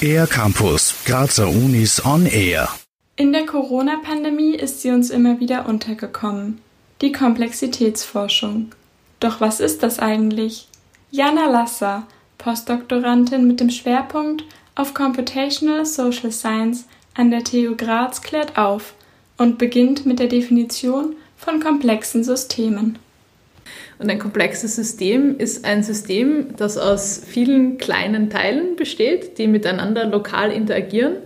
Air Campus, Grazer Unis on Air. In der Corona-Pandemie ist sie uns immer wieder untergekommen. Die Komplexitätsforschung. Doch was ist das eigentlich? Jana Lasser, Postdoktorandin mit dem Schwerpunkt auf Computational Social Science an der TU Graz, klärt auf und beginnt mit der Definition von komplexen Systemen. Und ein komplexes System ist ein System, das aus vielen kleinen Teilen besteht, die miteinander lokal interagieren,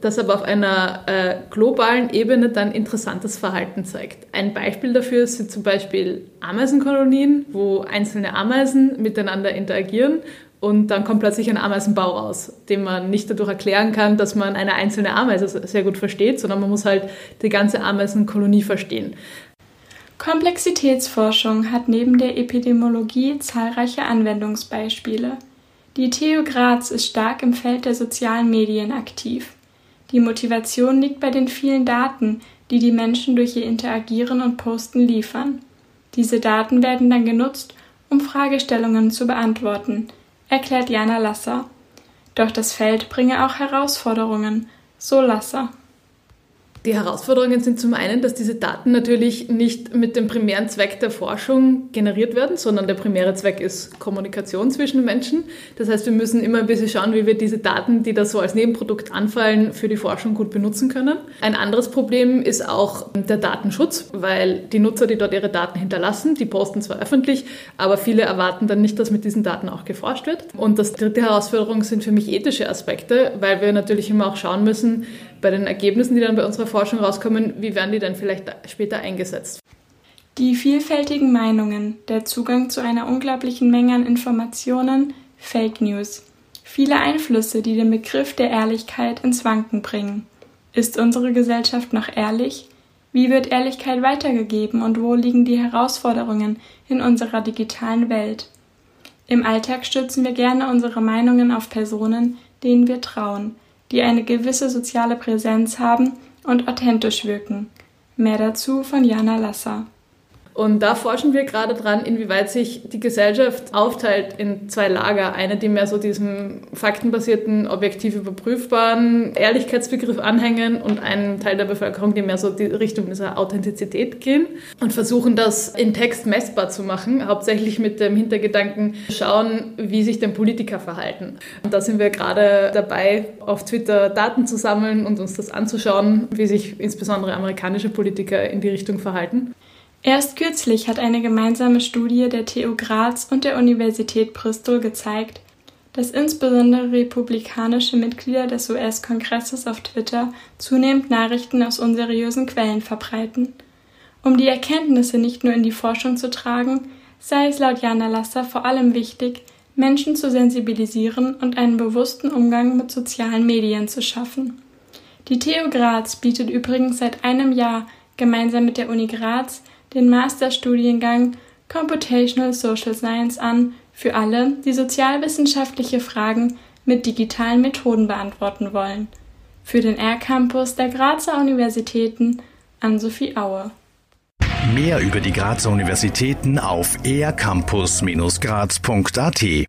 das aber auf einer äh, globalen Ebene dann interessantes Verhalten zeigt. Ein Beispiel dafür sind zum Beispiel Ameisenkolonien, wo einzelne Ameisen miteinander interagieren und dann kommt plötzlich ein Ameisenbau raus, den man nicht dadurch erklären kann, dass man eine einzelne Ameise sehr gut versteht, sondern man muss halt die ganze Ameisenkolonie verstehen. Komplexitätsforschung hat neben der Epidemiologie zahlreiche Anwendungsbeispiele. Die TU Graz ist stark im Feld der sozialen Medien aktiv. Die Motivation liegt bei den vielen Daten, die die Menschen durch ihr Interagieren und Posten liefern. Diese Daten werden dann genutzt, um Fragestellungen zu beantworten, erklärt Jana Lasser. Doch das Feld bringe auch Herausforderungen, so Lasser. Die Herausforderungen sind zum einen, dass diese Daten natürlich nicht mit dem primären Zweck der Forschung generiert werden, sondern der primäre Zweck ist Kommunikation zwischen Menschen. Das heißt, wir müssen immer ein bisschen schauen, wie wir diese Daten, die da so als Nebenprodukt anfallen, für die Forschung gut benutzen können. Ein anderes Problem ist auch der Datenschutz, weil die Nutzer, die dort ihre Daten hinterlassen, die posten zwar öffentlich, aber viele erwarten dann nicht, dass mit diesen Daten auch geforscht wird. Und das dritte Herausforderung sind für mich ethische Aspekte, weil wir natürlich immer auch schauen müssen, bei den Ergebnissen, die dann bei unserer Forschung rauskommen, wie werden die dann vielleicht später eingesetzt? Die vielfältigen Meinungen, der Zugang zu einer unglaublichen Menge an Informationen, Fake News, viele Einflüsse, die den Begriff der Ehrlichkeit ins Wanken bringen. Ist unsere Gesellschaft noch ehrlich? Wie wird Ehrlichkeit weitergegeben und wo liegen die Herausforderungen in unserer digitalen Welt? Im Alltag stützen wir gerne unsere Meinungen auf Personen, denen wir trauen, die eine gewisse soziale Präsenz haben und authentisch wirken. Mehr dazu von Jana Lasser. Und da forschen wir gerade dran, inwieweit sich die Gesellschaft aufteilt in zwei Lager. Eine, die mehr so diesem faktenbasierten, objektiv überprüfbaren Ehrlichkeitsbegriff anhängen und einen Teil der Bevölkerung, die mehr so die Richtung dieser Authentizität gehen und versuchen, das in Text messbar zu machen, hauptsächlich mit dem Hintergedanken schauen, wie sich denn Politiker verhalten. Und da sind wir gerade dabei, auf Twitter Daten zu sammeln und uns das anzuschauen, wie sich insbesondere amerikanische Politiker in die Richtung verhalten. Erst kürzlich hat eine gemeinsame Studie der TU Graz und der Universität Bristol gezeigt, dass insbesondere republikanische Mitglieder des US-Kongresses auf Twitter zunehmend Nachrichten aus unseriösen Quellen verbreiten. Um die Erkenntnisse nicht nur in die Forschung zu tragen, sei es laut Jana Lasser vor allem wichtig, Menschen zu sensibilisieren und einen bewussten Umgang mit sozialen Medien zu schaffen. Die TU Graz bietet übrigens seit einem Jahr gemeinsam mit der Uni Graz den Masterstudiengang Computational Social Science an für alle, die sozialwissenschaftliche Fragen mit digitalen Methoden beantworten wollen. Für den R-Campus der Grazer Universitäten an Sophie Aue. Mehr über die Grazer Universitäten auf ercampus-graz.at